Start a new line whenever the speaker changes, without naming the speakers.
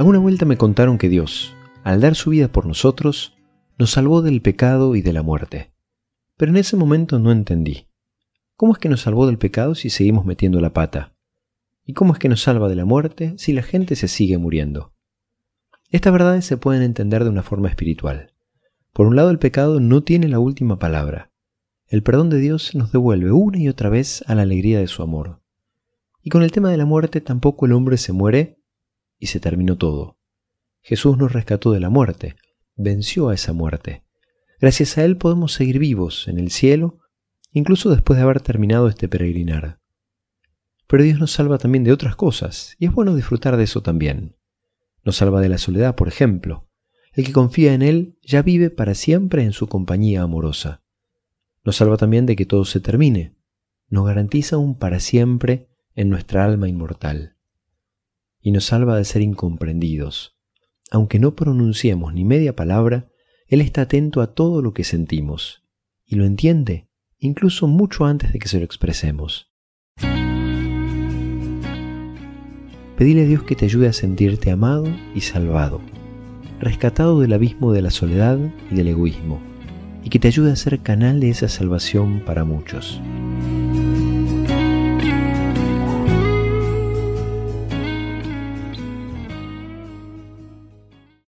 Alguna vuelta me contaron que Dios, al dar su vida por nosotros, nos salvó del pecado y de la muerte. Pero en ese momento no entendí. ¿Cómo es que nos salvó del pecado si seguimos metiendo la pata? ¿Y cómo es que nos salva de la muerte si la gente se sigue muriendo? Estas verdades se pueden entender de una forma espiritual. Por un lado, el pecado no tiene la última palabra. El perdón de Dios nos devuelve una y otra vez a la alegría de su amor. Y con el tema de la muerte tampoco el hombre se muere y se terminó todo. Jesús nos rescató de la muerte, venció a esa muerte. Gracias a Él podemos seguir vivos en el cielo, incluso después de haber terminado este peregrinar. Pero Dios nos salva también de otras cosas, y es bueno disfrutar de eso también. Nos salva de la soledad, por ejemplo. El que confía en Él ya vive para siempre en su compañía amorosa. Nos salva también de que todo se termine. Nos garantiza un para siempre en nuestra alma inmortal. Y nos salva de ser incomprendidos. Aunque no pronunciemos ni media palabra, Él está atento a todo lo que sentimos y lo entiende, incluso mucho antes de que se lo expresemos. Pedile a Dios que te ayude a sentirte amado y salvado, rescatado del abismo de la soledad y del egoísmo, y que te ayude a ser canal de esa salvación para muchos.